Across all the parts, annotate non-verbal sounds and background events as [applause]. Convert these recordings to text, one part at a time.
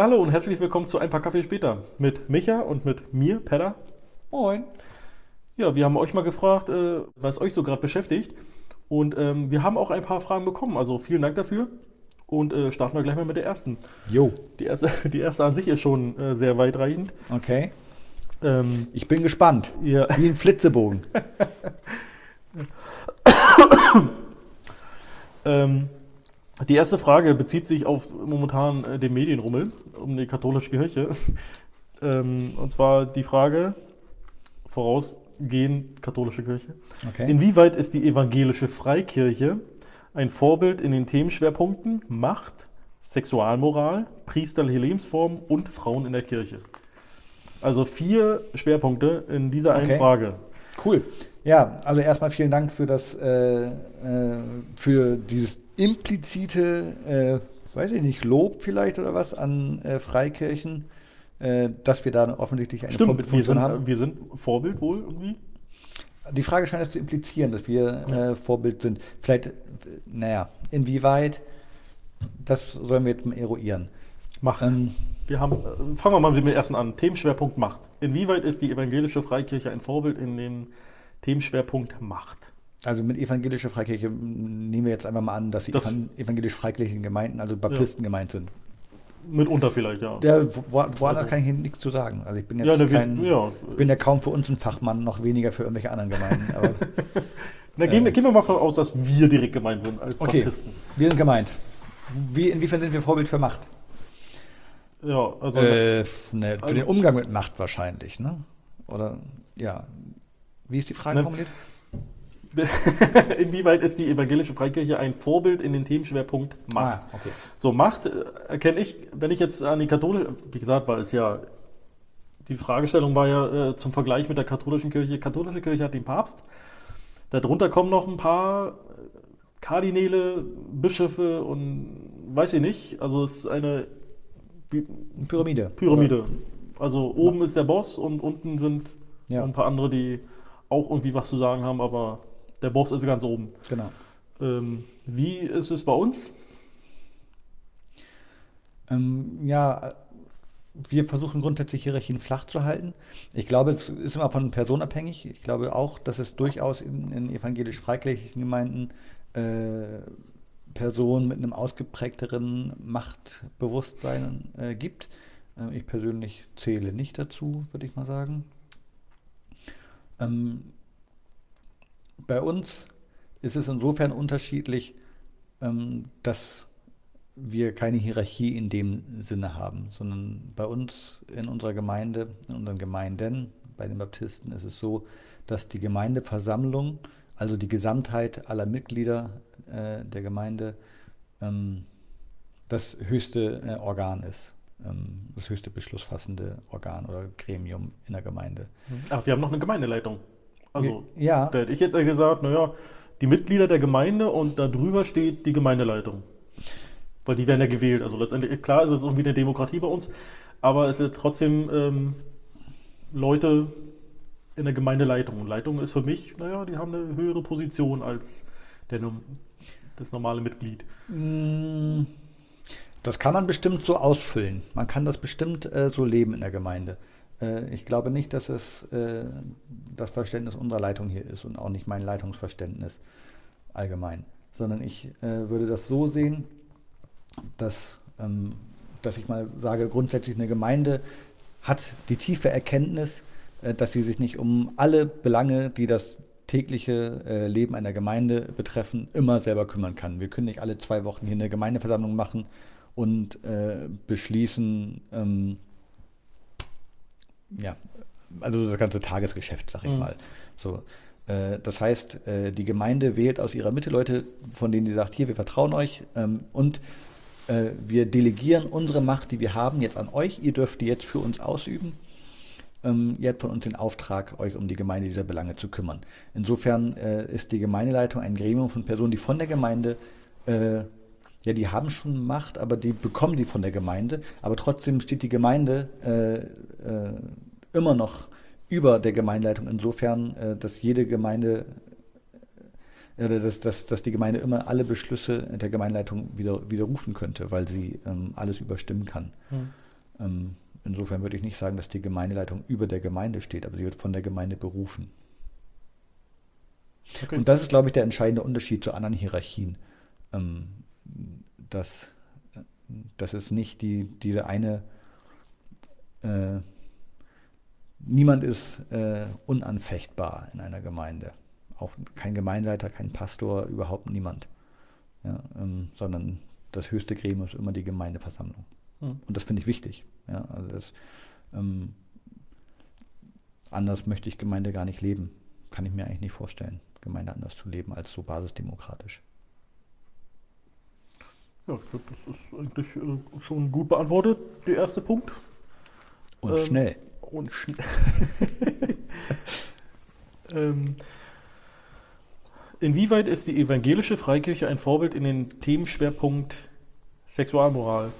Ja, hallo und herzlich willkommen zu Ein paar Kaffee später mit Micha und mit mir, Pedda. Moin. Ja, wir haben euch mal gefragt, äh, was euch so gerade beschäftigt. Und ähm, wir haben auch ein paar Fragen bekommen. Also vielen Dank dafür. Und äh, starten wir gleich mal mit der ersten. Jo. Die erste, [laughs] die erste an sich ist schon äh, sehr weitreichend. Okay. Ähm, Ich bin gespannt. ja, Wie ein Flitzebogen. [laughs] ähm, die erste Frage bezieht sich auf momentan äh, den Medienrummel um die katholische Kirche. [laughs] ähm, und zwar die Frage, vorausgehend katholische Kirche. Okay. Inwieweit ist die evangelische Freikirche ein Vorbild in den Themenschwerpunkten Macht, Sexualmoral, priesterliche Lebensform und Frauen in der Kirche? Also vier Schwerpunkte in dieser einen Okay. Frage. Cool. Ja, also erstmal vielen Dank für das, äh, äh, für dieses implizite, äh, weiß ich nicht, Lob vielleicht oder was an äh, Freikirchen, äh, dass wir da offensichtlich eine Stimmt, wir Vorbildfunktion sind, haben. wir sind Vorbild wohl irgendwie. Die Frage scheint es zu implizieren, dass wir äh, Vorbild sind. Vielleicht, äh, naja, inwieweit, das sollen wir jetzt mal eruieren. Macht. Ähm, Wir haben, äh, fangen wir mal mit dem ersten an. Themenschwerpunkt Macht. Inwieweit ist die evangelische Freikirche ein Vorbild in dem Themenschwerpunkt Macht? Also mit evangelischer Freikirche nehmen wir jetzt einfach mal an, dass die Das- evan evangelisch-freikirchlichen Gemeinden, also Baptisten gemeint sind. Mitunter vielleicht, ja. Der, wo, woanders kann ich hier nichts zu sagen. Also ich bin jetzt Ja, kein, ja. bin ja kaum für uns ein Fachmann, noch weniger für irgendwelche anderen Gemeinden. Aber [laughs] Na, gehen, wir- äh, gehen wir mal davon aus, dass wir direkt gemeint sind als okay, Baptisten. wir sind gemeint. Wie, inwiefern sind wir Vorbild für Macht? Ja, also Äh, ne, für also- den Umgang mit Macht wahrscheinlich, ne? Oder ja. Wie ist die Frage Ne, formuliert? [laughs] inwieweit ist die evangelische Freikirche ein Vorbild in den Themenschwerpunkt Macht? Ah, okay. So, Macht äh, erkenne ich, wenn ich jetzt an die katholische, wie gesagt, weil es ja, die Fragestellung war ja äh, zum Vergleich mit der katholischen Kirche. Katholische Kirche hat den Papst. Darunter kommen noch ein paar äh, Kardinäle, Bischöfe und weiß ich nicht. Also es ist eine Pyramide. Pyramide. Also oben ist der Boss und unten sind Ja. ein paar andere, die auch irgendwie was zu sagen haben, aber der Boss ist ganz oben. Genau. Ähm, wie ist es bei uns? Ähm, ja, wir versuchen grundsätzlich Hierarchien flach zu halten. Ich glaube, es ist immer von Person abhängig. Ich glaube auch, dass es durchaus in, in evangelisch-freikirchlichen Gemeinden äh, Personen mit einem ausgeprägteren Machtbewusstsein äh, gibt. Äh, ich persönlich zähle nicht dazu, würde ich mal sagen. Ähm, bei uns ist es insofern unterschiedlich, ähm, dass wir keine Hierarchie in dem Sinne haben, sondern bei uns in unserer Gemeinde, in unseren Gemeinden, bei den Baptisten ist es so, dass die Gemeindeversammlung, also die Gesamtheit aller Mitglieder äh, der Gemeinde, ähm, das höchste äh, Organ ist, ähm, das höchste beschlussfassende Organ oder Gremium in der Gemeinde. Ach, wir haben noch eine Gemeindeleitung. Also, ja, da hätte ich jetzt eher gesagt, naja, die Mitglieder der Gemeinde und da drüber steht die Gemeindeleitung. Weil die werden ja gewählt. Also letztendlich, klar ist es irgendwie eine Demokratie bei uns, aber es sind trotzdem ähm, Leute in der Gemeindeleitung. Und Leitung ist für mich, naja, die haben eine höhere Position als der, das normale Mitglied. Mm, Das kann man bestimmt so ausfüllen. Man kann das bestimmt äh, so leben in der Gemeinde. Äh, ich glaube nicht, dass es äh, das Verständnis unserer Leitung hier ist und auch nicht mein Leitungsverständnis allgemein, sondern ich äh, würde das so sehen, dass, ähm, dass ich mal sage, grundsätzlich eine Gemeinde hat die tiefe Erkenntnis, dass sie sich nicht um alle Belange, die das tägliche Leben einer Gemeinde betreffen, immer selber kümmern kann. Wir können nicht alle zwei Wochen hier eine Gemeindeversammlung machen und beschließen, ähm, ja, also das ganze Tagesgeschäft, sag ich Mhm. mal. So, äh, das heißt, äh, die Gemeinde wählt aus ihrer Mitte Leute, von denen sie sagt, hier, wir vertrauen euch ähm, und äh, wir delegieren unsere Macht, die wir haben, jetzt an euch. Ihr dürft die jetzt für uns ausüben. Ähm, ihr habt von uns den Auftrag, euch um die Gemeinde dieser Belange zu kümmern. Insofern ist die Gemeindeleitung ein Gremium von Personen, die von der Gemeinde, ja, die haben schon Macht, aber die bekommen sie von der Gemeinde. Aber trotzdem steht die Gemeinde äh, äh, immer noch über der Gemeindeleitung insofern, äh, dass jede Gemeinde äh, dass, dass, dass die Gemeinde immer alle Beschlüsse der Gemeindeleitung wieder, widerrufen könnte, weil sie ähm, alles überstimmen kann. Mhm. Ähm, insofern würde ich nicht sagen, dass die Gemeindeleitung über der Gemeinde steht, aber sie wird von der Gemeinde berufen. Okay. Und das ist, glaube ich, der entscheidende Unterschied zu anderen Hierarchien. Ähm, dass, dass es nicht die, diese eine, äh, niemand ist äh, unanfechtbar in einer Gemeinde. Auch kein Gemeindeleiter, kein Pastor, überhaupt niemand. Ja, ähm, sondern das höchste Gremium ist immer die Gemeindeversammlung. Hm. Und das finde ich wichtig. Ja, also das, ähm, anders möchte ich Gemeinde gar nicht leben. Kann ich mir eigentlich nicht vorstellen, Gemeinde anders zu leben als so basisdemokratisch. Ja, ich glaube, das ist eigentlich äh, schon gut beantwortet, der erste Punkt. Und ähm, schnell. Und schnell. [laughs] ähm, inwieweit ist die evangelische Freikirche ein Vorbild in den Themenschwerpunkt Sexualmoral?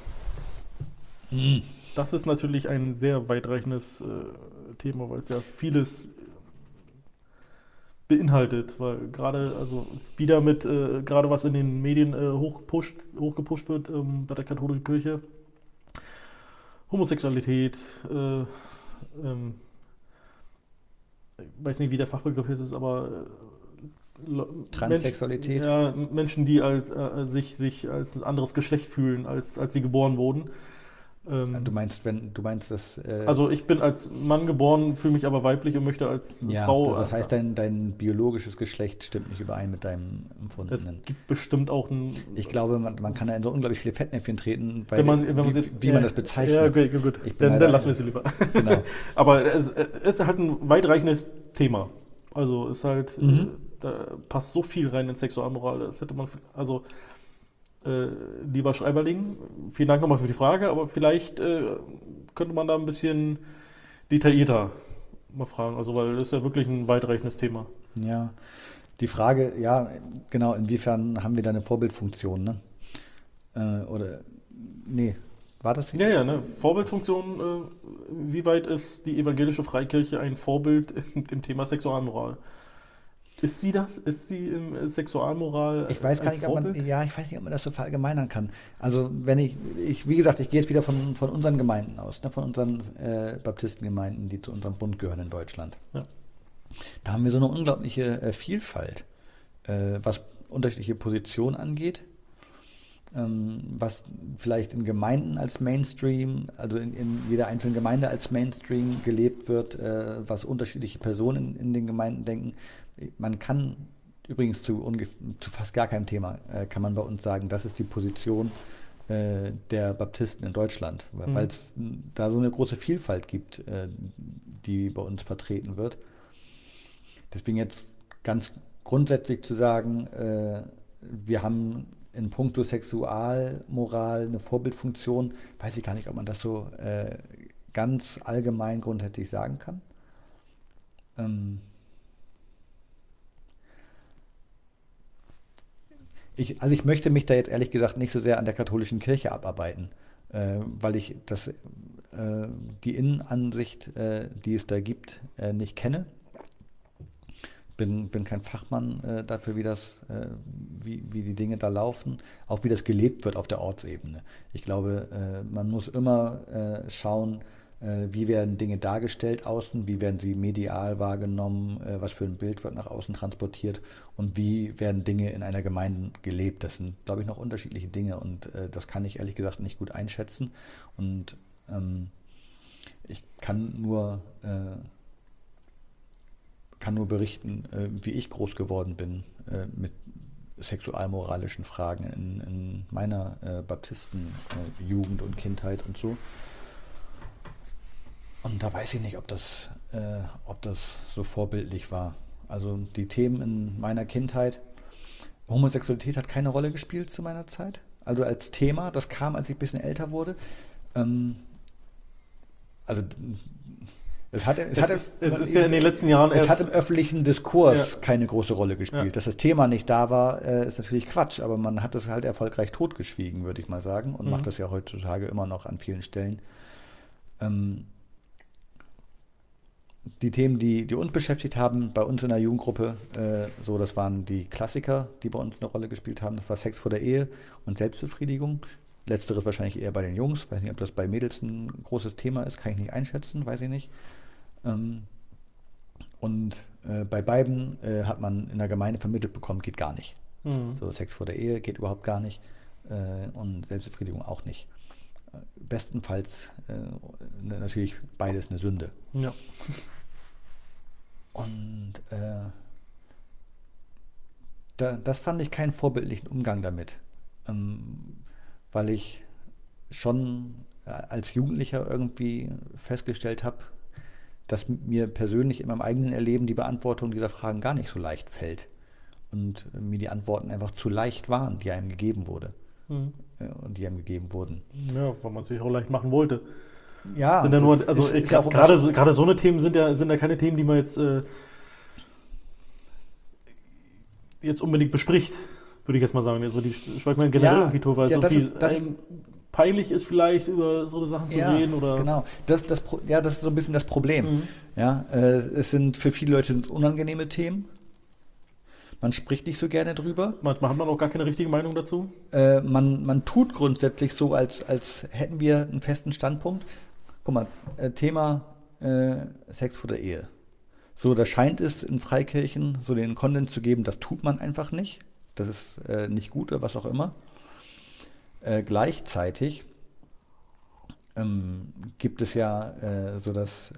Mhm. Das ist natürlich ein sehr weitreichendes äh, Thema, weil es ja vieles beinhaltet, weil gerade, also wieder mit, äh, gerade was in den Medien äh, hochgepusht, hochgepusht wird ähm, bei der katholischen Kirche, Homosexualität, äh, ähm, ich weiß nicht, wie der Fachbegriff ist, aber äh, Transsexualität. Menschen, ja, Menschen, die als, äh, sich, sich als ein anderes Geschlecht fühlen, als, als sie geboren wurden. Ähm, du meinst, wenn du meinst, dass. Äh, also ich bin als Mann geboren, fühle mich aber weiblich und möchte als ja, Frau. Das heißt, dein, dein biologisches Geschlecht stimmt nicht überein mit deinem empfundenen. Es gibt bestimmt auch ein. Ich glaube, man, man kann da in so unglaublich viele Fettnäpfchen treten, weil, wenn man, wenn man wie, jetzt, wie man das bezeichnet. Ja, okay, gut. Dann, dann lassen wir es lieber. [laughs] Genau. [laughs] aber es, es, ist halt ein weitreichendes Thema. Also es ist halt, mhm. Äh, da passt so viel rein in Sexualmoral. Das hätte man, also äh, lieber Schreiberling, vielen Dank nochmal für die Frage, aber vielleicht äh, könnte man da ein bisschen detaillierter mal fragen, also weil das ist ja wirklich ein weitreichendes Thema. Ja, die Frage, ja, genau, inwiefern haben wir da eine Vorbildfunktion, ne? Äh, oder, nee, war das? Ja, ja, ne? Vorbildfunktion, äh, wie weit ist die evangelische Freikirche ein Vorbild im Thema Sexualmoral? Ist sie das? Ist sie im Sexualmoral? Ich weiß gar nicht, ob man, ja, ich weiß nicht, ob man das so verallgemeinern kann. Also wenn ich, ich wie gesagt, ich gehe jetzt wieder von, von unseren Gemeinden aus, ne, von unseren äh, Baptistengemeinden, die zu unserem Bund gehören in Deutschland. Ja. Da haben wir so eine unglaubliche äh, Vielfalt, äh, was unterschiedliche Positionen angeht, was vielleicht in Gemeinden als Mainstream, also in, in, jeder einzelnen Gemeinde als Mainstream gelebt wird, äh, was unterschiedliche Personen in, in den Gemeinden denken man kann übrigens zu, zu fast gar keinem Thema, äh, kann man bei uns sagen, das ist die Position äh, der Baptisten in Deutschland, weil es mhm. da so eine große Vielfalt gibt, äh, die bei uns vertreten wird. Deswegen jetzt ganz grundsätzlich zu sagen, äh, wir haben in puncto Sexualmoral eine Vorbildfunktion, weiß ich gar nicht, ob man das so äh, ganz allgemein grundsätzlich sagen kann. Ähm, ich, also ich möchte mich da jetzt ehrlich gesagt nicht so sehr an der katholischen Kirche abarbeiten, äh, weil ich das, äh, die Innenansicht, äh, die es da gibt, äh, nicht kenne. Bin, bin kein Fachmann äh, dafür, wie, das, äh, wie, wie die Dinge da laufen, auch wie das gelebt wird auf der Ortsebene. Ich glaube, man muss immer schauen, äh, wie werden Dinge dargestellt außen, wie werden sie medial wahrgenommen, äh, was für ein Bild wird nach außen transportiert und wie werden Dinge in einer Gemeinde gelebt. Das sind, glaube ich, noch unterschiedliche Dinge und äh, das kann ich ehrlich gesagt nicht gut einschätzen. Und ähm, ich kann nur, äh, kann nur berichten, äh, wie ich groß geworden bin äh, mit sexualmoralischen Fragen in, in meiner Baptistenjugend und Kindheit und so. Und da weiß ich nicht, ob das, äh, ob das so vorbildlich war. Also die Themen in meiner Kindheit, Homosexualität hat keine Rolle gespielt zu meiner Zeit. Also als Thema, das kam, als ich ein bisschen älter wurde. Ähm, also es, hat, es, es, hat, ist, es ist ja in den letzten Jahren es hat im öffentlichen Diskurs ja. keine große Rolle gespielt. Ja. Dass das Thema nicht da war, äh, ist natürlich Quatsch, aber man hat es halt erfolgreich totgeschwiegen, würde ich mal sagen, und mhm. macht das ja heutzutage immer noch an vielen Stellen. Ähm, die Themen, die, die uns beschäftigt haben, bei uns in der Jugendgruppe, äh, so, das waren die Klassiker, die bei uns eine Rolle gespielt haben. Das war Sex vor der Ehe und Selbstbefriedigung. Letzteres wahrscheinlich eher bei den Jungs. Weiß nicht, ob das bei Mädels ein großes Thema ist, kann ich nicht einschätzen, weiß ich nicht. Ähm, und äh, bei beiden äh, hat man in der Gemeinde vermittelt bekommen, geht gar nicht. Mhm. So Sex vor der Ehe geht überhaupt gar nicht äh, und Selbstbefriedigung auch nicht. Äh, bestenfalls äh, natürlich beides eine Sünde. Ja. [laughs] Und äh, da, das fand ich keinen vorbildlichen Umgang damit, ähm, weil ich schon als Jugendlicher irgendwie festgestellt habe, dass mir persönlich in meinem eigenen Erleben die Beantwortung dieser Fragen gar nicht so leicht fällt und mir die Antworten einfach zu leicht waren, die einem gegeben wurde mhm. und die einem gegeben wurden. Ja, weil man es sich auch leicht machen wollte. Ja, sind ja nur, also ist, ist ja gerade, so, gerade so eine Themen sind ja, sind ja keine Themen, die man jetzt, äh, jetzt unbedingt bespricht, würde ich jetzt mal sagen. Also die Schweigmann generell ja, irgendwie weil ja, so viel ist, peinlich ist vielleicht über so Sachen zu ja, reden oder genau das, das ja das ist so ein bisschen das Problem mhm. ja äh, es sind für viele Leute unangenehme Themen man spricht nicht so gerne drüber. Manchmal hat man auch gar keine richtige Meinung dazu. Äh, man, man tut grundsätzlich so, als, als hätten wir einen festen Standpunkt. Guck mal, äh, Thema äh, Sex vor der Ehe. So, da scheint es in Freikirchen so den Content zu geben, das tut man einfach nicht. Das ist äh, nicht gut oder was auch immer. Äh, gleichzeitig ähm, gibt es ja äh, so das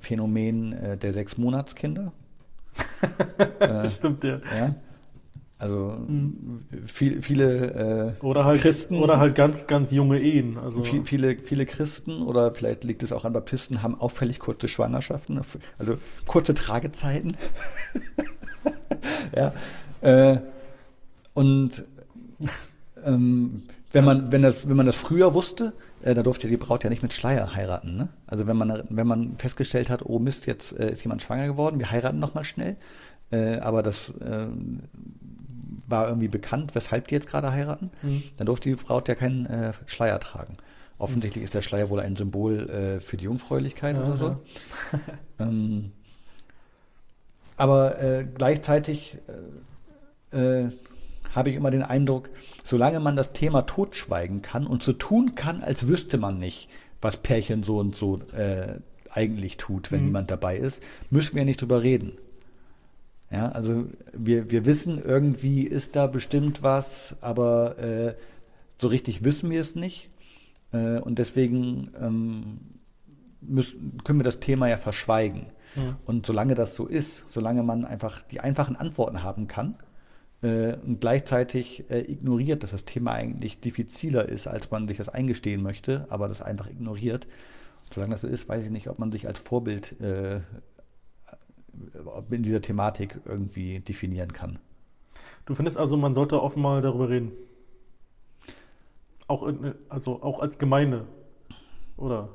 Phänomen der Sechsmonatskinder. [laughs] äh, Stimmt, ja. ja. Also mhm. viel, viele äh, oder halt, Christen oder halt ganz ganz junge Ehen. Also viel, viele viele Christen oder vielleicht liegt es auch an Baptisten haben auffällig kurze Schwangerschaften, also kurze Tragezeiten. [laughs] ja. Äh, und ähm, wenn man wenn das wenn man das früher wusste, äh, da durfte die Braut ja nicht mit Schleier heiraten. Ne? Also wenn man, wenn man festgestellt hat, oh Mist, jetzt äh, ist jemand schwanger geworden, wir heiraten nochmal schnell. Äh, aber das äh, war irgendwie bekannt, weshalb die jetzt gerade heiraten. Mhm. Dann durfte die Braut ja keinen äh, Schleier tragen. Offensichtlich ist der Schleier wohl ein Symbol äh, für die Jungfräulichkeit ja, oder so. Ja. [laughs] ähm, aber gleichzeitig habe ich immer den Eindruck, solange man das Thema totschweigen kann und so tun kann, als wüsste man nicht, was Pärchen so und so äh, eigentlich tut, wenn mhm. jemand dabei ist, müssen wir nicht drüber reden. Ja, also wir, wir wissen, irgendwie ist da bestimmt was, aber äh, so richtig wissen wir es nicht. Äh, und deswegen ähm, müssen, können wir das Thema ja verschweigen. Mhm. Und solange das so ist, solange man einfach die einfachen Antworten haben kann, und gleichzeitig äh, ignoriert, dass das Thema eigentlich diffiziler ist, als man sich das eingestehen möchte, aber das einfach ignoriert. Solange das so ist, weiß ich nicht, ob man sich als Vorbild äh, in dieser Thematik irgendwie definieren kann. Du findest also, man sollte offen mal darüber reden? Auch, in, also auch als Gemeinde, oder?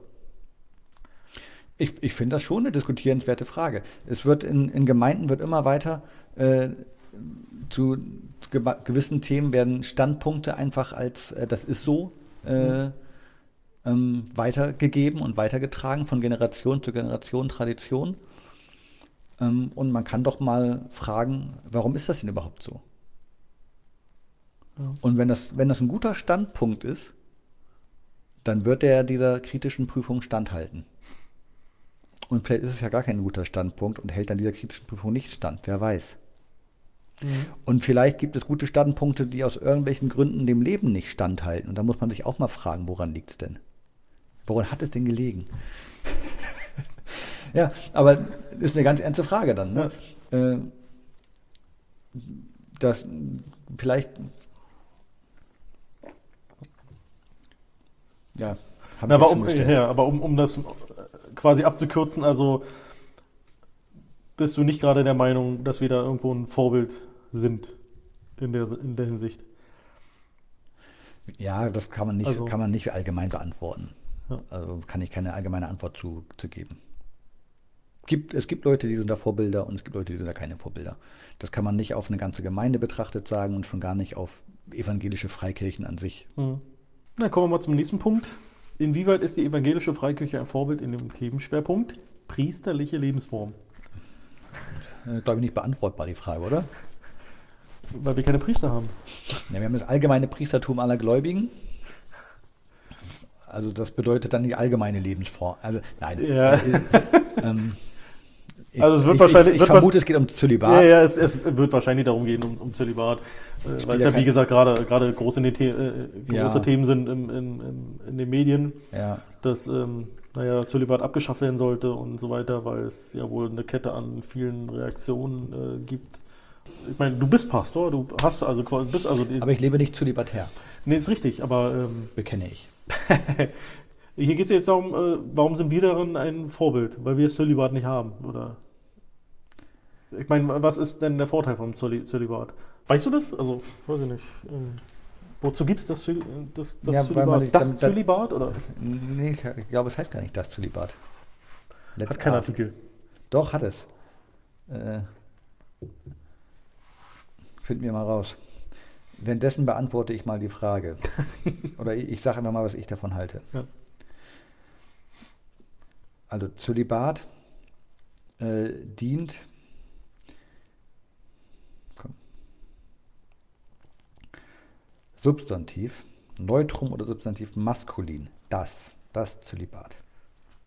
Ich, ich finde das schon eine diskutierenswerte Frage. Es wird in, in Gemeinden wird immer weiter äh, zu gewissen Themen werden Standpunkte einfach als äh, das ist so äh, ähm, weitergegeben und weitergetragen von Generation zu Generation, Tradition. Ähm, und man kann doch mal fragen, warum ist das denn überhaupt so? Ja. Und wenn das, wenn das ein guter Standpunkt ist, dann wird er dieser kritischen Prüfung standhalten. Und vielleicht ist es ja gar kein guter Standpunkt und hält dann dieser kritischen Prüfung nicht stand, wer weiß. Mhm. Und vielleicht gibt es gute Standpunkte, die aus irgendwelchen Gründen dem Leben nicht standhalten. Und da muss man sich auch mal fragen, woran liegt es denn? Woran hat es denn gelegen? [laughs] ja, aber das ist eine ganz ernste Frage dann. Ne? Ja. Äh, das vielleicht ja, Na, aber, um, ja, aber um, um das quasi abzukürzen, also bist du nicht gerade der Meinung, dass wir da irgendwo ein Vorbild sind in der, in der Hinsicht. Ja, das kann man nicht, also, kann man nicht allgemein beantworten. Ja. Also kann ich keine allgemeine Antwort zu, zu geben. Gibt, es gibt Leute, die sind da Vorbilder und es gibt Leute, die sind da keine Vorbilder. Das kann man nicht auf eine ganze Gemeinde betrachtet sagen und schon gar nicht auf evangelische Freikirchen an sich. Mhm. Na, kommen wir mal zum nächsten Punkt. Inwieweit ist die evangelische Freikirche ein Vorbild in dem Themenschwerpunkt Priesterliche Lebensform. Äh, Glaube ich nicht beantwortbar, die Frage, oder? Weil wir keine Priester haben. Ja, wir haben das allgemeine Priestertum aller Gläubigen. Also das bedeutet dann die allgemeine Lebensform. Also nein. Ja. Äh, [laughs] ähm, ich, Also es wird ich, wahrscheinlich- Ich, ich vermute, es geht um Zölibat. Ja, ja, es, es wird wahrscheinlich darum gehen, um, um Zölibat. Äh, weil es ja ja, wie gesagt, gerade gerade große, The äh, große Ja. Themen sind im, im, im, in den Medien, Ja. dass ähm, naja, Zölibat abgeschafft werden sollte und so weiter, weil es ja wohl eine Kette an vielen Reaktionen äh, gibt. Ich meine, du bist Pastor, du hast also quasi, bist also, Aber ich lebe nicht zölibatär, nee, ist richtig, aber ähm, bekenne ich. [laughs] hier geht es jetzt darum, äh, warum sind wir darin ein Vorbild? Weil wir Zölibat nicht haben, oder? Ich meine, was ist denn der Vorteil vom Zöli- Zölibat? Weißt du das? Also, weiß ich nicht. Ähm, wozu gibt es das, das, das Ja, Zölibat? Das dann- Zölibat, oder? Nee, ich, glaube, es heißt gar nicht das Zölibat. Let's Hat ask. Artikel. Doch, hat es. Äh, finden wir mal raus. Währenddessen beantworte ich mal die Frage. [laughs] Oder ich, ich sage einfach mal, was ich davon halte. Ja. Also Zölibat äh, dient komm. Substantiv, Neutrum oder Substantiv maskulin. Das, das Zölibat.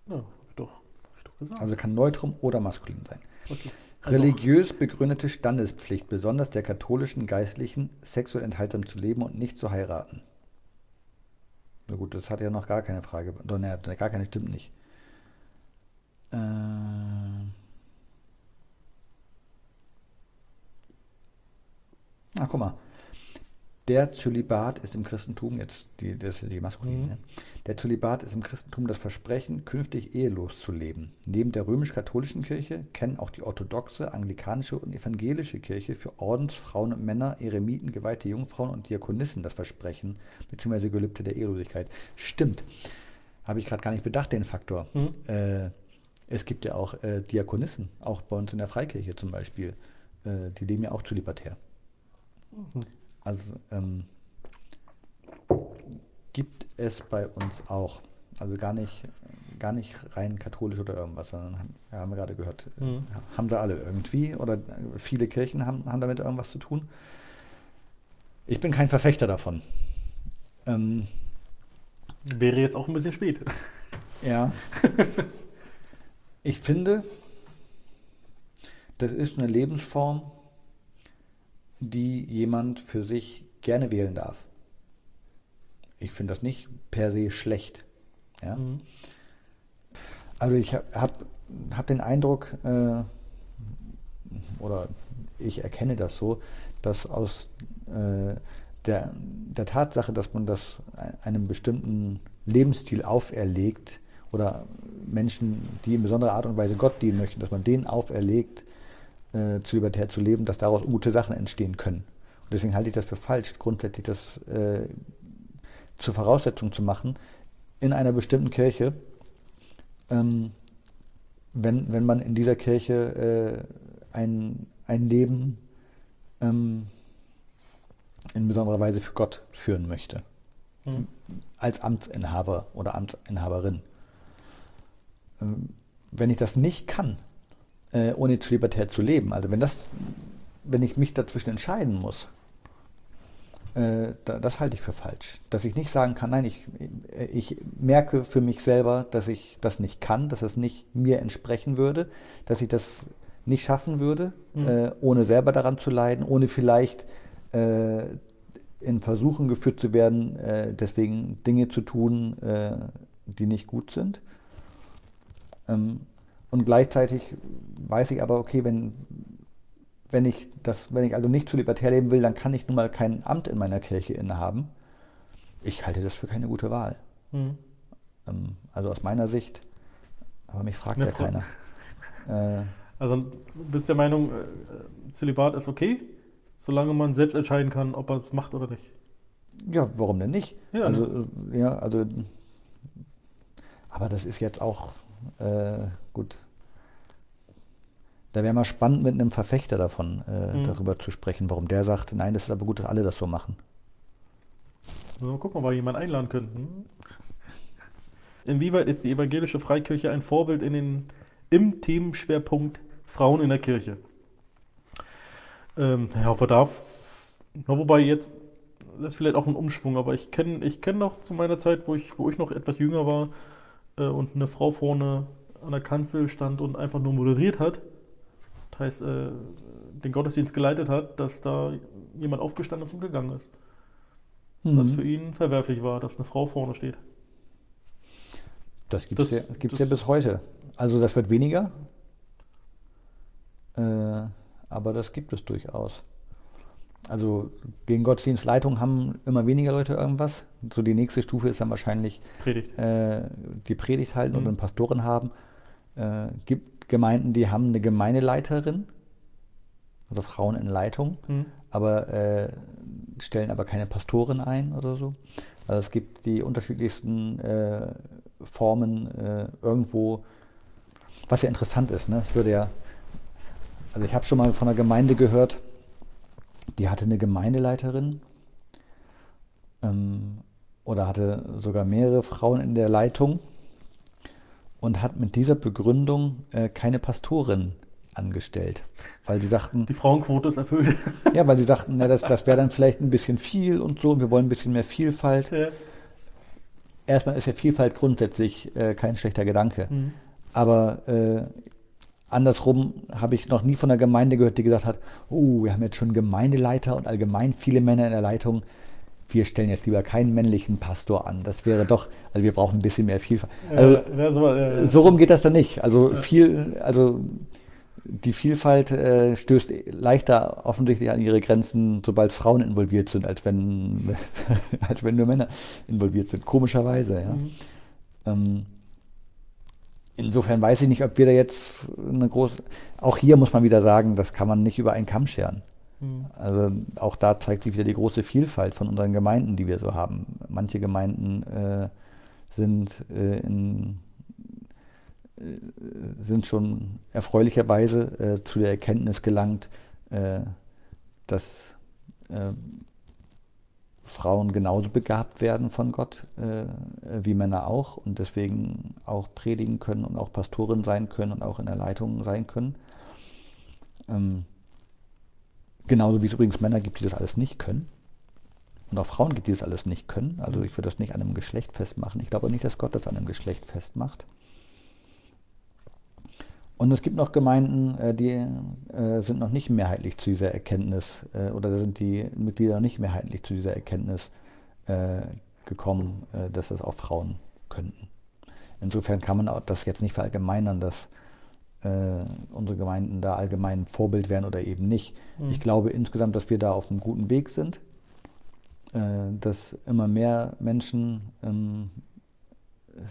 Ja, doch, doch gesagt. Also kann Neutrum oder maskulin sein. okay. Also, Religiös begründete Standespflicht, besonders der katholischen Geistlichen, sexuell enthaltsam zu leben und nicht zu heiraten. Na gut, das hat ja noch gar keine Frage. Doch, ne, gar keine stimmt nicht. Äh, Ach, guck mal. Der Zölibat ist im Christentum, jetzt die, das ist die maskuline, Mhm. ne? der Zölibat ist im Christentum das Versprechen, künftig ehelos zu leben. Neben der römisch-katholischen Kirche kennen auch die orthodoxe, anglikanische und evangelische Kirche für Ordensfrauen und Männer, Eremiten, geweihte Jungfrauen und Diakonissen das Versprechen bzw. Gelübde der Ehelosigkeit. Stimmt. Habe ich gerade gar nicht bedacht, den Faktor. Mhm. Äh, es gibt ja auch äh, Diakonissen, auch bei uns in der Freikirche zum Beispiel. Äh, die leben ja auch zölibatär. Mhm. Also ähm, gibt es bei uns auch. Also gar nicht, gar nicht rein katholisch oder irgendwas, sondern haben, ja, haben wir gerade gehört, äh, Mhm. haben da alle irgendwie oder viele Kirchen haben, haben damit irgendwas zu tun. Ich bin kein Verfechter davon. Ähm, Wäre jetzt auch ein bisschen spät. ja. [laughs] ich finde, das ist eine Lebensform, die jemand für sich gerne wählen darf. Ich finde das nicht per se schlecht. Ja? Mhm. Also ich habe hab, hab den Eindruck, äh, oder ich erkenne das so, dass aus äh, der, der Tatsache, dass man das einem bestimmten Lebensstil auferlegt oder Menschen, die in besonderer Art und Weise Gott dienen möchten, dass man denen auferlegt, äh, zu libertär zu leben, dass daraus gute Sachen entstehen können. Und deswegen halte ich das für falsch, grundsätzlich das äh, zur Voraussetzung zu machen, in einer bestimmten Kirche, ähm, wenn, wenn man in dieser Kirche äh, ein, ein Leben ähm, in besonderer Weise für Gott führen möchte. Mhm. Als Amtsinhaber oder Amtsinhaberin. Ähm, wenn ich das nicht kann, äh, ohne zölibatär zu leben, also wenn das, wenn ich mich dazwischen entscheiden muss, äh, da, das halte ich für falsch. Dass ich nicht sagen kann, nein, ich, ich merke für mich selber, dass ich das nicht kann, dass es nicht mir entsprechen würde, dass ich das nicht schaffen würde, Mhm. äh, ohne selber daran zu leiden, ohne vielleicht äh, in Versuchen geführt zu werden, äh, deswegen Dinge zu tun, äh, die nicht gut sind. Ähm, und gleichzeitig weiß ich aber, okay, wenn, wenn ich das, wenn ich also nicht zu libertär leben will, dann kann ich nun mal kein Amt in meiner Kirche innehaben. Ich halte das für keine gute Wahl. Mhm. Also aus meiner Sicht, aber mich fragt Ja, ja Frau- keiner. [laughs] Äh, Also du bist der Meinung, äh, Zölibat ist okay, solange man selbst entscheiden kann, ob man es macht oder nicht. Ja, warum denn nicht? Ja, also, äh, ja, also, aber das ist jetzt auch äh, gut. Da wäre mal spannend, mit einem Verfechter davon äh, Mhm. darüber zu sprechen, warum der sagt, nein, das ist aber gut, dass alle das so machen. Also mal gucken, ob wir jemanden einladen könnten. Inwieweit ist die evangelische Freikirche ein Vorbild in den im Themenschwerpunkt Frauen in der Kirche. Ähm, ja, ob darf, na, wobei jetzt, das ist vielleicht auch ein Umschwung, aber ich kenne ich kenn noch zu meiner Zeit, wo ich, wo ich noch etwas jünger war äh, und eine Frau vorne an der Kanzel stand und einfach nur moderiert hat, das heißt, äh, den Gottesdienst geleitet hat, dass da jemand aufgestanden ist und gegangen ist. Mhm. Was für ihn verwerflich war, dass eine Frau vorne steht. Das gibt es ja, ja bis heute. Also das wird weniger, äh, aber das gibt es durchaus. Also gegen Gottesdienstleitung haben immer weniger Leute irgendwas. So die nächste Stufe ist dann wahrscheinlich Predigt. Äh, die Predigt halten mhm. und einen Pastoren haben. Äh, gibt Gemeinden, die haben eine Gemeindeleiterin, also Frauen in Leitung, mhm. aber äh, stellen aber keine Pastoren ein oder so. Also es gibt die unterschiedlichsten äh, Formen äh, irgendwo, was ja interessant ist. Ne? Es würde ja, also ich habe schon mal von einer Gemeinde gehört, die hatte eine Gemeindeleiterin ähm, oder hatte sogar mehrere Frauen in der Leitung und hat mit dieser Begründung äh, keine Pastorin angestellt. Weil sie sagten. Die Frauenquote ist erfüllt. ja, weil sie sagten, na, das, das wäre dann vielleicht ein bisschen viel und so, wir wollen ein bisschen mehr Vielfalt. Ja. Erstmal ist ja Vielfalt grundsätzlich äh, kein schlechter Gedanke. Mhm. Aber äh, andersrum habe ich noch nie von einer Gemeinde gehört, die gesagt hat, oh, wir haben jetzt schon Gemeindeleiter und allgemein viele Männer in der Leitung. Wir stellen jetzt lieber keinen männlichen Pastor an. Das wäre doch, also wir brauchen ein bisschen mehr Vielfalt. Also, ja, so, ja, so rum geht das dann nicht. Also viel, also die Vielfalt äh, stößt leichter offensichtlich an ihre Grenzen, sobald Frauen involviert sind, als wenn, [laughs] als wenn nur Männer involviert sind. Komischerweise, ja. Mhm. Ähm, insofern weiß ich nicht, ob wir da jetzt eine große. Auch hier muss man wieder sagen, das kann man nicht über einen Kamm scheren. Also auch da zeigt sich wieder die große Vielfalt von unseren Gemeinden, die wir so haben. Manche Gemeinden äh, sind äh, in äh, sind schon erfreulicherweise äh, zu der Erkenntnis gelangt, äh, dass äh, Frauen genauso begabt werden von Gott äh, wie Männer auch und deswegen auch predigen können und auch Pastorin sein können und auch in der Leitung sein können. Ähm, genauso wie es übrigens Männer gibt, die das alles nicht können. Und auch Frauen gibt, die das alles nicht können. Also ich würde das nicht an einem Geschlecht festmachen. Ich glaube nicht, dass Gott das an einem Geschlecht festmacht. Und es gibt noch Gemeinden, äh, die äh, sind noch nicht mehrheitlich zu dieser Erkenntnis äh, oder da sind die Mitglieder noch nicht mehrheitlich zu dieser Erkenntnis gekommen, dass das auch Frauen könnten. Insofern kann man das jetzt nicht verallgemeinern, dass unsere Gemeinden da allgemein Vorbild wären oder eben nicht. Mhm. Ich glaube insgesamt, dass wir da auf einem guten Weg sind, dass immer mehr Menschen ähm,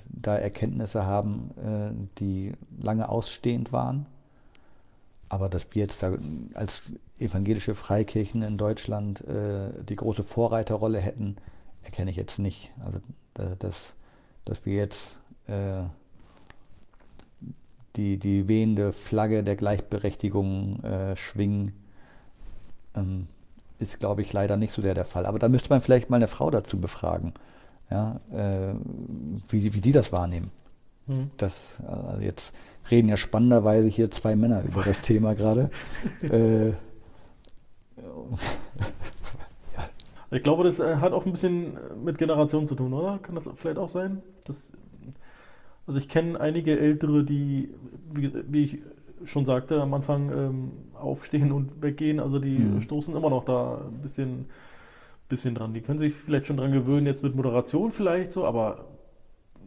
da Erkenntnisse haben, äh, die lange ausstehend waren. Aber dass wir jetzt da als evangelische Freikirchen in Deutschland äh, die große Vorreiterrolle hätten, erkenne ich jetzt nicht. Also dass, dass wir jetzt äh, die, die wehende Flagge der Gleichberechtigung äh, schwingen, ähm, ist, glaube ich, leider nicht so sehr der Fall. Aber da müsste man vielleicht mal eine Frau dazu befragen ja, äh, wie, wie die das wahrnehmen. Mhm. Das, also jetzt reden ja spannenderweise hier zwei Männer über das [laughs] Thema gerade. äh, Ich glaube, das äh, hat auch ein bisschen mit Generation zu tun, oder? Kann das vielleicht auch sein? Das, also ich kenne einige Ältere, die, wie, wie, ich schon sagte, am Anfang ähm, aufstehen und weggehen. Also die mhm. stoßen immer noch da ein bisschen bisschen dran. Die können sich vielleicht schon dran gewöhnen, jetzt mit Moderation vielleicht so, aber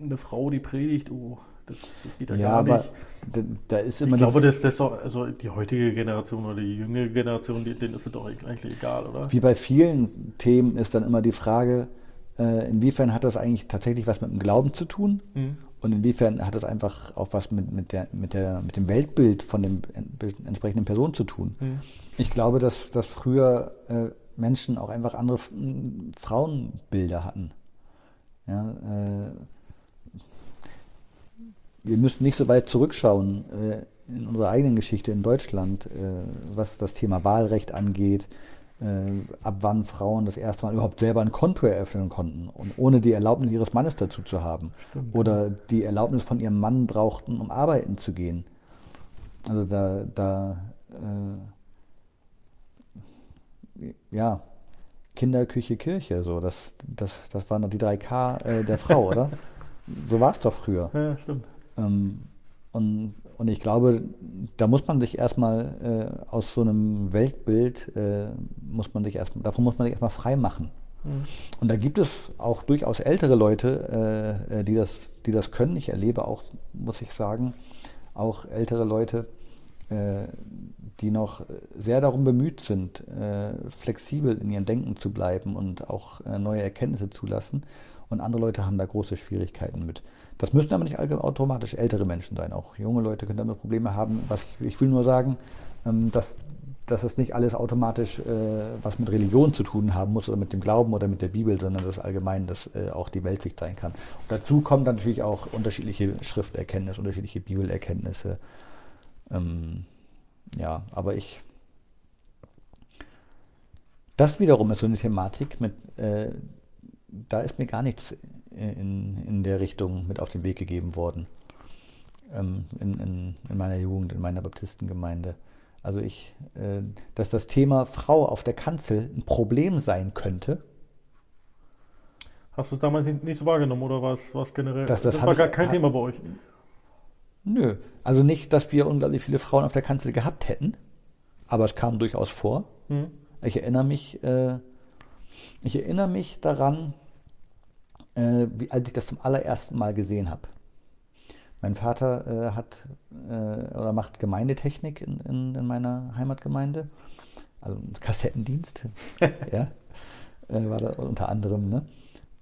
eine Frau, die predigt, oh, das, das geht ja, ja gar nicht. Da, da ist immer ich glaube, das, das doch, also die heutige Generation oder die jüngere Generation, denen ist es doch eigentlich egal, oder? Wie bei vielen Themen ist dann immer die Frage, äh, inwiefern hat das eigentlich tatsächlich was mit dem Glauben zu tun? Mhm. Und inwiefern hat das einfach auch was mit, mit, der, mit, der, mit dem Weltbild von dem entsprechenden Person zu tun? Mhm. Ich glaube, dass, dass früher äh, Menschen auch einfach andere Frauenbilder hatten. Ja, äh, wir müssen nicht so weit zurückschauen äh, in unserer eigenen Geschichte in Deutschland, äh, was das Thema Wahlrecht angeht, ab wann Frauen das erste Mal überhaupt selber ein Konto eröffnen konnten und ohne die Erlaubnis ihres Mannes dazu zu haben. Stimmt, oder die Erlaubnis von ihrem Mann brauchten, um arbeiten zu gehen. Also da, da äh, ja, Kinder, Küche, Kirche, so, das, das, das waren noch die 3K äh, der Frau, oder? [laughs] So war es doch früher. Ja, stimmt. Ähm, und, und ich glaube, da muss man sich erstmal äh, aus so einem Weltbild, äh, muss man sich erstmal, davon muss man sich erstmal frei machen. Mhm. Und da gibt es auch durchaus ältere Leute, äh, äh, die, das, die das können. Ich erlebe auch, muss ich sagen, auch ältere Leute, äh, die noch sehr darum bemüht sind, äh, flexibel in ihrem Denken zu bleiben und auch äh, neue Erkenntnisse zulassen. Und andere Leute haben da große Schwierigkeiten mit. Das müssen aber nicht automatisch ältere Menschen sein. Auch junge Leute können damit Probleme haben. Was ich, ich will nur sagen, ähm, dass, dass es nicht alles automatisch was mit Religion zu tun haben muss oder mit dem Glauben oder mit der Bibel, sondern dass allgemein das auch die Weltsicht sein kann. Und dazu kommen dann natürlich auch unterschiedliche Schrifterkenntnisse, unterschiedliche Bibelerkenntnisse. Ähm, ja, aber ich. Das wiederum ist so eine Thematik, mit, äh, da ist mir gar nichts in, in der Richtung mit auf den Weg gegeben worden. Ähm, in, in, in, meiner Jugend, in meiner Baptistengemeinde. Also ich, äh, dass das Thema Frau auf der Kanzel ein Problem sein könnte. Hast du damals nicht so wahrgenommen oder war es generell? Das, das, das war gar kein Thema bei euch. Nö, also nicht, dass wir unglaublich viele Frauen auf der Kanzel gehabt hätten, aber es kam durchaus vor. Mhm. Ich erinnere mich, äh, ich erinnere mich daran, äh, wie, als ich das zum allerersten Mal gesehen habe. Mein Vater äh, hat äh, oder macht Gemeindetechnik in, in, in, meiner Heimatgemeinde, also Kassettendienst, [laughs] ja, äh, war da unter anderem, ne?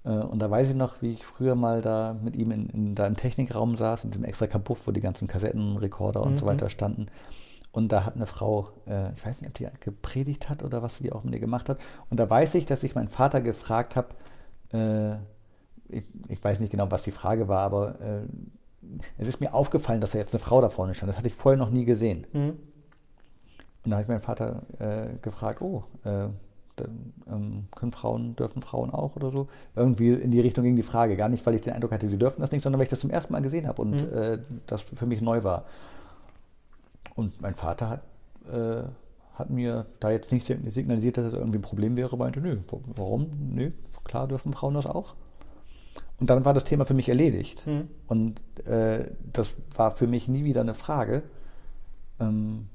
Äh, und da weiß ich noch, wie ich früher mal da mit ihm in, in da im Technikraum saß, in dem extra Kabuff, wo die ganzen Kassettenrekorder und mhm. so weiter standen. Und da hat eine Frau, äh, ich weiß nicht, ob die gepredigt hat oder was sie auch mit mir gemacht hat. Und da weiß ich, dass ich meinen Vater gefragt habe, äh, ich, ich, weiß nicht genau, was die Frage war, aber äh, es ist mir aufgefallen, dass da jetzt eine Frau da vorne stand. Das hatte ich vorher noch nie gesehen. Mhm. Und da habe ich meinen Vater äh, gefragt, oh, äh, dann, ähm, können Frauen, dürfen Frauen auch oder so? Irgendwie in die Richtung ging die Frage. Gar nicht, weil ich den Eindruck hatte, sie dürfen das nicht, sondern weil ich das zum ersten Mal gesehen habe und mhm. äh, das für mich neu war. Und mein Vater hat, äh, hat mir da jetzt nicht signalisiert, dass es irgendwie ein Problem wäre, meinte, nö, warum? Nö, klar dürfen Frauen das auch. Und dann war das Thema für mich erledigt. Mhm. Und äh, das war für mich nie wieder eine Frage. Ähm,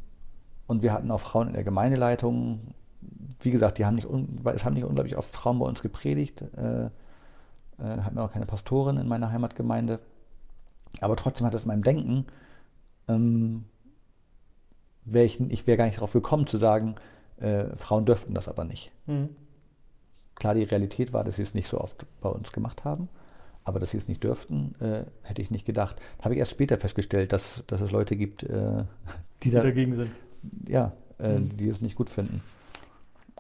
und wir hatten auch Frauen in der Gemeindeleitung wie gesagt, die haben nicht, es haben nicht unglaublich oft Frauen bei uns gepredigt. Äh, äh, hatten wir auch keine Pastorin in meiner Heimatgemeinde. Aber trotzdem hat es in meinem Denken, ähm, wär ich, ich wäre gar nicht darauf gekommen zu sagen, äh, Frauen dürften das aber nicht. Mhm. Klar, die Realität war, dass sie es nicht so oft bei uns gemacht haben, aber dass sie es nicht dürften, äh, hätte ich nicht gedacht. Habe ich erst später festgestellt, dass, dass es Leute gibt, äh, die, [laughs] die da, dagegen sind. Ja, äh, mhm. die es nicht gut finden.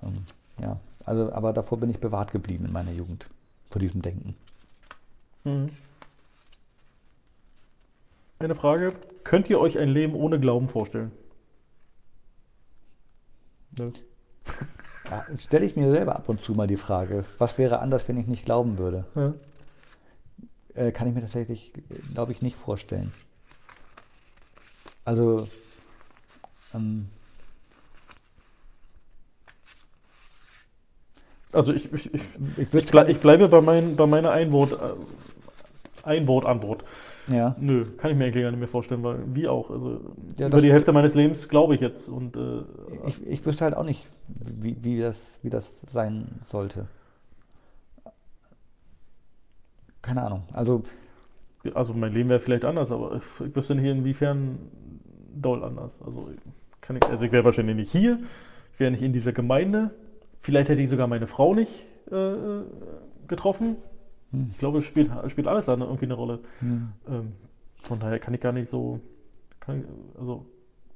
Ähm, ja, also, aber davor bin ich bewahrt geblieben in meiner Jugend, vor diesem Denken. Mhm. Eine Frage: Könnt ihr euch ein Leben ohne Glauben vorstellen? Nö. Ja, stelle ich mir selber ab und zu mal die Frage, was wäre anders, wenn ich nicht glauben würde? Ja. Äh, kann ich mir tatsächlich, glaube ich, nicht vorstellen. Also, ähm, Also ich, ich, ich, ich, ble ich bleibe bei, mein, bei meiner Einwort, äh, Einwortantwort. Ja. Nö, kann ich mir eigentlich gar nicht mehr vorstellen, weil wie auch. Also ja, über die Hälfte meines Lebens glaube ich jetzt. Und, äh, ich, ich wüsste halt auch nicht, wie, wie, das, wie das sein sollte. Keine Ahnung. Also, also mein Leben wäre vielleicht anders, aber ich wüsste nicht, inwiefern doll anders. Also, kann ich, also ich wäre wahrscheinlich nicht hier, ich wäre nicht in dieser Gemeinde, Vielleicht hätte ich sogar meine Frau nicht äh, getroffen. Hm. Ich glaube, es spielt, spielt alles da irgendwie eine Rolle. Hm. Ähm, von daher kann ich gar nicht so. Ich, also,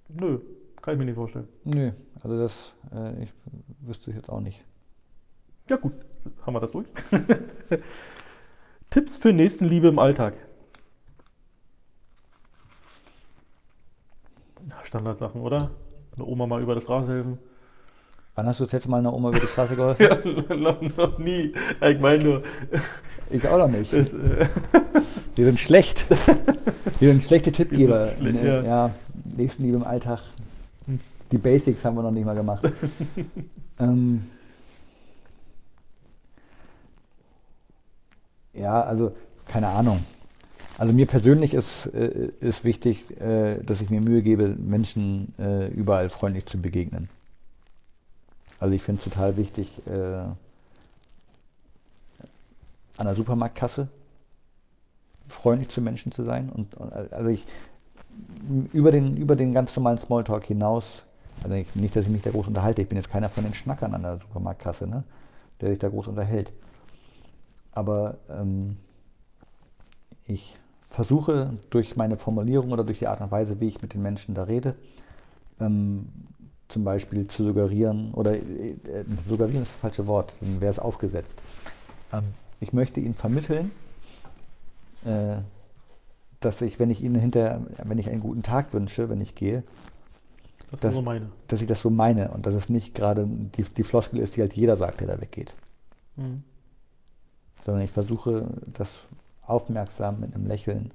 nö, kann ich mir nicht vorstellen. Nö, also das äh, ich wüsste ich jetzt auch nicht. Ja, gut, haben wir das durch. [laughs] Tipps für Nächstenliebe im Alltag. Standardsachen, oder? Eine Oma mal über der Straße helfen. Wann hast du das letzte Mal einer Oma über die Straße geholfen? [laughs] ja, noch, noch, nie. Ich meine nur. Ich auch noch nicht. Das, äh Wir sind schlecht. Wir sind schlechte Tippgeber. Sind schlecht, ja. ja. Nächstenliebe im Alltag, die Basics haben wir noch nicht mal gemacht. [laughs] ähm, ja, also keine Ahnung. Also mir persönlich ist, äh, ist wichtig, äh, dass ich mir Mühe gebe, Menschen äh, überall freundlich zu begegnen. Also ich finde es total wichtig, äh, an der Supermarktkasse freundlich zu Menschen zu sein. Und, und also ich über den, über den ganz normalen Smalltalk hinaus, also ich, nicht, dass ich mich da groß unterhalte, ich bin jetzt keiner von den Schnackern an der Supermarktkasse, ne, der sich da groß unterhält. Aber ähm, ich versuche durch meine Formulierung oder durch die Art und Weise, wie ich mit den Menschen da rede, ähm, zum Beispiel zu suggerieren, oder äh, suggerieren ist das falsche Wort, dann wäre es aufgesetzt. Ähm, ich möchte ihnen vermitteln, äh, dass ich, wenn ich ihnen hinterher, wenn ich einen guten Tag wünsche, wenn ich gehe, Das Das- ist so dass ich das so meine und dass es nicht gerade die, die Floskel ist, die halt jeder sagt, der da weggeht. Mhm. Sondern ich versuche, das aufmerksam mit einem Lächeln,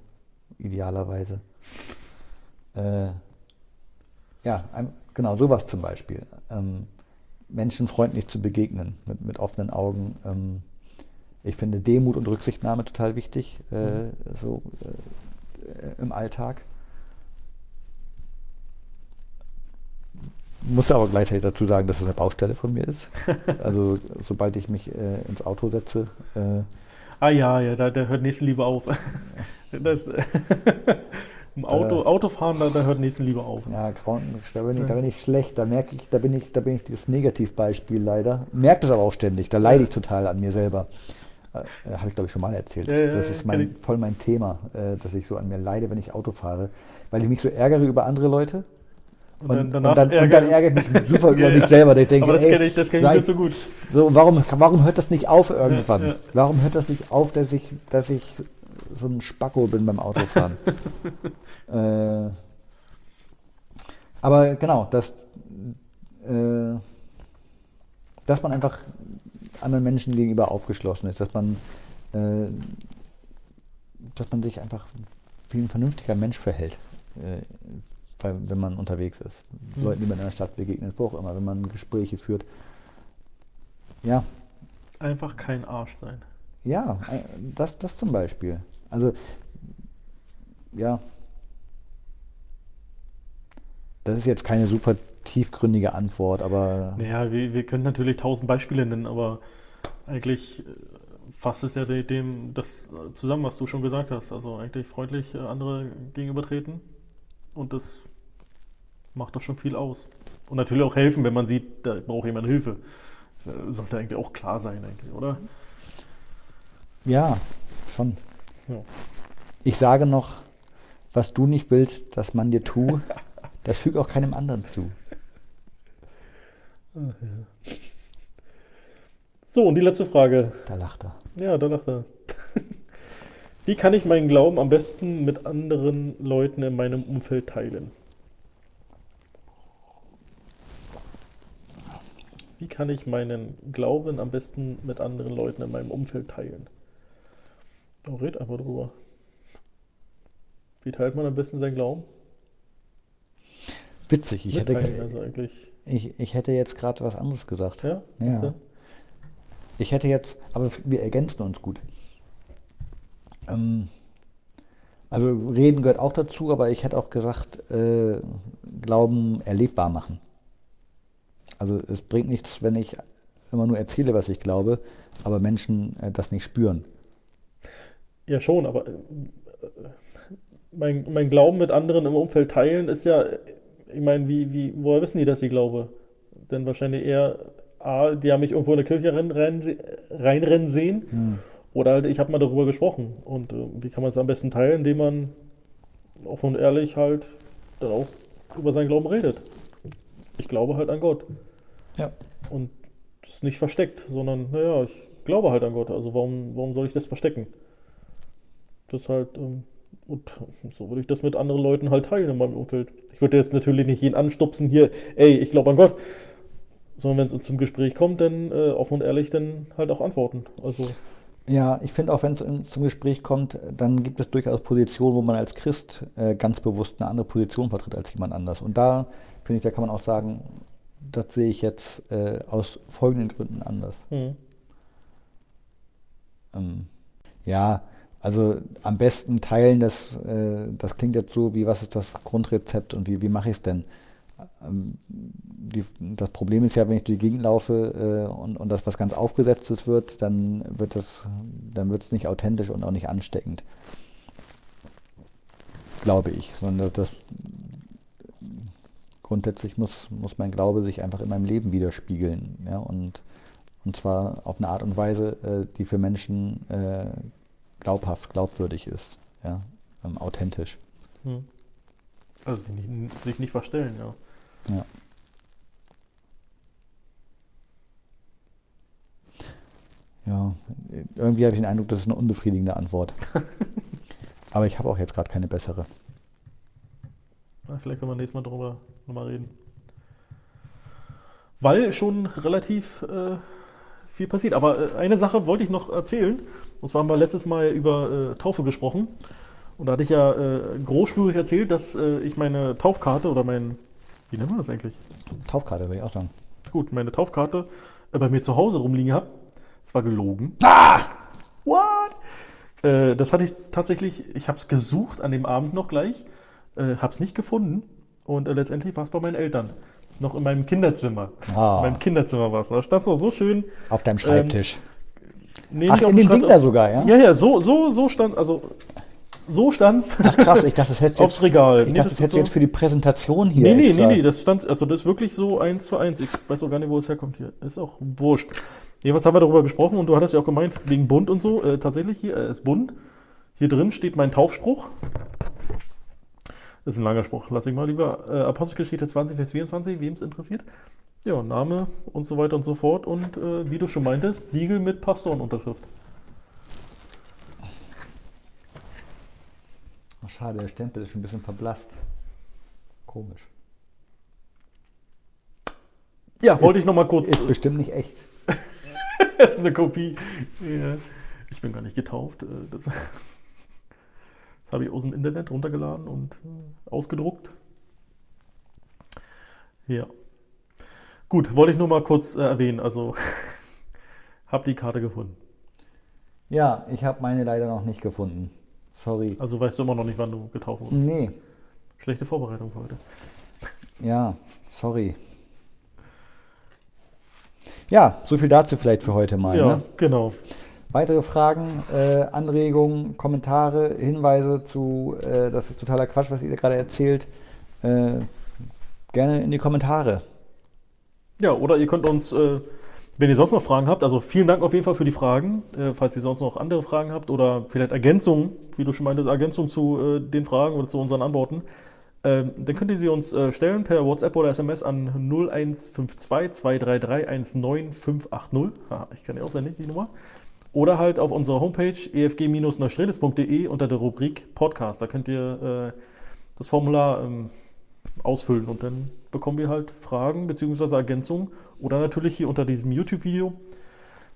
idealerweise. Äh, ja, ein, genau, sowas zum Beispiel. Ähm, Menschen freundlich zu begegnen, mit, mit offenen Augen. Ähm, ich finde Demut und Rücksichtnahme total wichtig, äh, so äh, im Alltag. Muss aber gleichzeitig dazu sagen, dass es eine Baustelle von mir ist. [laughs] Also sobald ich mich äh, ins Auto setze, äh, Ah ja, ja, da, da hört Nächstenliebe auf. [laughs] Das, [laughs] Im Auto, Äh. Autofahren, da, da hört Nächstenliebe auf. Ja, da bin, ich, da bin ich schlecht. Da merke ich, da bin ich, da bin ich dieses Negativbeispiel leider. Merke das aber auch ständig. Da leide ich total an mir selber. Äh, Habe ich glaube ich schon mal erzählt. Ja, das ja, ist mein, voll mein Thema, äh, dass ich so an mir leide, wenn ich Auto fahre, weil ich mich so ärgere über andere Leute. Und, und, dann, und, dann, ärgere ich mich [laughs] super über Ja, mich selber. Ich denke, Aber das kenne ich, das kenn ich nicht so gut. So, warum, warum hört das nicht auf irgendwann? Ja, ja. Warum hört das nicht auf, dass ich, dass ich so ein Spacko bin beim Autofahren? [laughs] äh, aber genau, dass, äh, dass man einfach anderen Menschen gegenüber aufgeschlossen ist, dass man, äh, dass man sich einfach wie ein vernünftiger Mensch verhält, äh, wenn man unterwegs ist. Mhm. Leuten, die man in der Stadt begegnet, wo auch immer, wenn man Gespräche führt. Ja, Einfach kein Arsch sein. ja, äh, das, das zum Beispiel. Also, ja. Das ist jetzt keine super tiefgründige Antwort, aber Naja, wir, wir können natürlich tausend Beispiele nennen, aber eigentlich äh, fasst es ja de- dem das äh, zusammen, was du schon gesagt hast. Also eigentlich freundlich äh, andere gegenübertreten und das macht doch schon viel aus. Und natürlich auch helfen, wenn man sieht, da braucht jemand Hilfe. Sollte eigentlich auch klar sein, eigentlich, oder? ja, schon. Ja. Ich sage noch, was du nicht willst, dass man dir tu, [laughs] das füg auch keinem anderen zu. So, und die letzte Frage. Da lacht er. Ja, da lacht er. [laughs] Wie kann ich meinen Glauben am besten mit anderen Leuten in meinem Umfeld teilen? Wie kann ich meinen Glauben am besten mit anderen Leuten in meinem Umfeld teilen? Red einfach drüber. Wie teilt man am besten seinen Glauben? Witzig, ich hätte, also ich, ich hätte jetzt gerade was anderes gesagt. Ja? Ja. Ich hätte jetzt, aber wir ergänzen uns gut. Ähm, also reden gehört auch dazu, aber ich hätte auch gesagt, äh, Glauben erlebbar machen. Also es bringt nichts, wenn ich immer nur erzähle, was ich glaube, aber Menschen äh, das nicht spüren. Ja, schon, aber äh, mein, mein Glauben mit anderen im Umfeld teilen ist ja, ich meine, wie, wie, woher wissen die, dass ich glaube? Denn wahrscheinlich eher, A, die haben mich irgendwo in der Kirche rein, rein, reinrennen sehen, oder halt, ich habe mal darüber gesprochen. Und äh, wie kann man es am besten teilen, indem man offen und ehrlich halt dann auch über seinen Glauben redet. Ich glaube halt an Gott. Ja. Und das nicht versteckt, sondern, naja, ich glaube halt an Gott. Also warum, warum soll ich das verstecken? Das halt, ähm, und so würde ich das mit anderen Leuten halt teilen in meinem Umfeld. Ich würde jetzt natürlich nicht jeden anstupsen hier, ey, ich glaube an Gott. Sondern wenn es zum Gespräch kommt, dann äh, offen und ehrlich dann halt auch antworten. Also, Ja, ich finde auch, wenn es zum Gespräch kommt, dann gibt es durchaus Positionen, wo man als Christ äh, ganz bewusst eine andere Position vertritt als jemand anders. Und da finde ich, da kann man auch sagen, das sehe ich jetzt äh, aus folgenden Gründen anders. Mhm. Ähm, ja, also am besten teilen, das, äh, das klingt jetzt so, wie was ist das Grundrezept und wie, wie mache ich es denn? Ähm, die, das Problem ist ja, wenn ich durch die Gegend laufe äh, und, und das was ganz Aufgesetztes wird, dann wird es dann wird's nicht authentisch und auch nicht ansteckend. Glaube ich. Sondern das, grundsätzlich muss, muss mein Glaube sich einfach in meinem Leben widerspiegeln. Ja? Und, und zwar auf eine Art und Weise, äh, die für Menschen äh, glaubhaft, glaubwürdig ist. Ja? Ähm, authentisch. Hm. Also sich nicht, sich nicht verstellen, ja. Ja. Ja, irgendwie habe ich den Eindruck, das ist eine unbefriedigende Antwort. [laughs] Aber ich habe auch jetzt gerade keine bessere. Na, vielleicht können wir nächstes Mal darüber nochmal reden. Weil schon relativ äh, viel passiert. Aber äh, eine Sache wollte ich noch erzählen. Und zwar haben wir letztes Mal über äh, Taufe gesprochen. Und da hatte ich ja äh, großspurig erzählt, dass äh, ich meine Taufkarte oder mein wie nennt man das eigentlich? Taufkarte, würde ich auch sagen. Gut, meine Taufkarte äh, bei mir zu Hause rumliegen habe. Es war gelogen. Ah! What? Äh, das hatte ich tatsächlich, ich habe es gesucht an dem Abend noch gleich, äh, habe es nicht gefunden und letztendlich war es bei meinen Eltern. Noch in meinem Kinderzimmer. Ah. In meinem Kinderzimmer war es. Da stand es noch so schön. Auf deinem Schreibtisch. Ähm, nee, Ach, in dem Ding da sogar, ja? Ja, ja, so, so, so stand, also so stand Ach krass, ich dachte, das hätte [laughs] aufs Regal. Ich nee, dachte, das, das hätte so jetzt für die Präsentation hier. Nee, nee, extra. nee, nee, das stand, also das ist wirklich so eins zu eins. Ich weiß auch gar nicht, wo es herkommt hier. Ist auch wurscht. Nee, was haben wir darüber gesprochen und du hattest ja auch gemeint, wegen Bund und so. Äh, tatsächlich hier äh, ist Bund. Hier drin steht mein Taufspruch. Das ist ein langer Spruch, lass ich mal lieber. Äh, Apostelgeschichte 20, Vers 24, wem es interessiert. Ja, Name und so weiter und so fort. Und äh, wie du schon meintest, Siegel mit Pastorenunterschrift. Ach, schade, der Stempel ist schon ein bisschen verblasst. Komisch. Ja, wollte ich noch mal kurz. Ist bestimmt nicht echt. [laughs] das ist eine Kopie. Ja. Ich bin gar nicht getauft. Äh, das, das habe ich aus dem Internet runtergeladen und äh, ausgedruckt. Ja. Gut, wollte ich nur mal kurz äh, erwähnen. Also, [laughs] habe die Karte gefunden. Ja, ich habe meine leider noch nicht gefunden. Sorry. Also weißt du immer noch nicht, wann du getaucht wurdest? Nee. Schlechte Vorbereitung für heute. Ja, sorry. Ja, so viel dazu vielleicht für heute mal. Ja, ne? genau. Weitere Fragen, äh, Anregungen, Kommentare, Hinweise zu, äh, das ist totaler Quatsch, was ihr gerade erzählt, äh, gerne in die Kommentare. Ja, oder ihr könnt uns äh, wenn ihr sonst noch Fragen habt, also vielen Dank auf jeden Fall für die Fragen. Äh, falls ihr sonst noch andere Fragen habt oder vielleicht Ergänzungen, wie du schon meintest, Ergänzungen zu äh, den Fragen oder zu unseren Antworten, äh, dann könnt ihr sie uns äh, stellen per WhatsApp oder SMS an 0152 233 19580. Aha, ich kann ja auswendig die Nummer. Oder halt auf unserer Homepage efg-neustredes.de unter der Rubrik Podcast. Da könnt ihr äh, das Formular ähm, ausfüllen und dann bekommen wir halt Fragen bzw. Ergänzungen oder natürlich hier unter diesem YouTube-Video,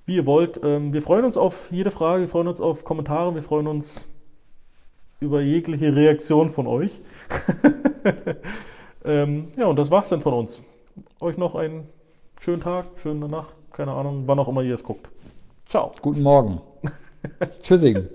wie ihr wollt. Ähm, wir freuen uns auf jede Frage, wir freuen uns auf Kommentare, wir freuen uns über jegliche Reaktion von euch. [laughs] ähm, ja, und das war's dann von uns. Euch noch einen schönen Tag, schöne Nacht, keine Ahnung, wann auch immer ihr es guckt. Ciao. Guten Morgen. [laughs] Tschüssing.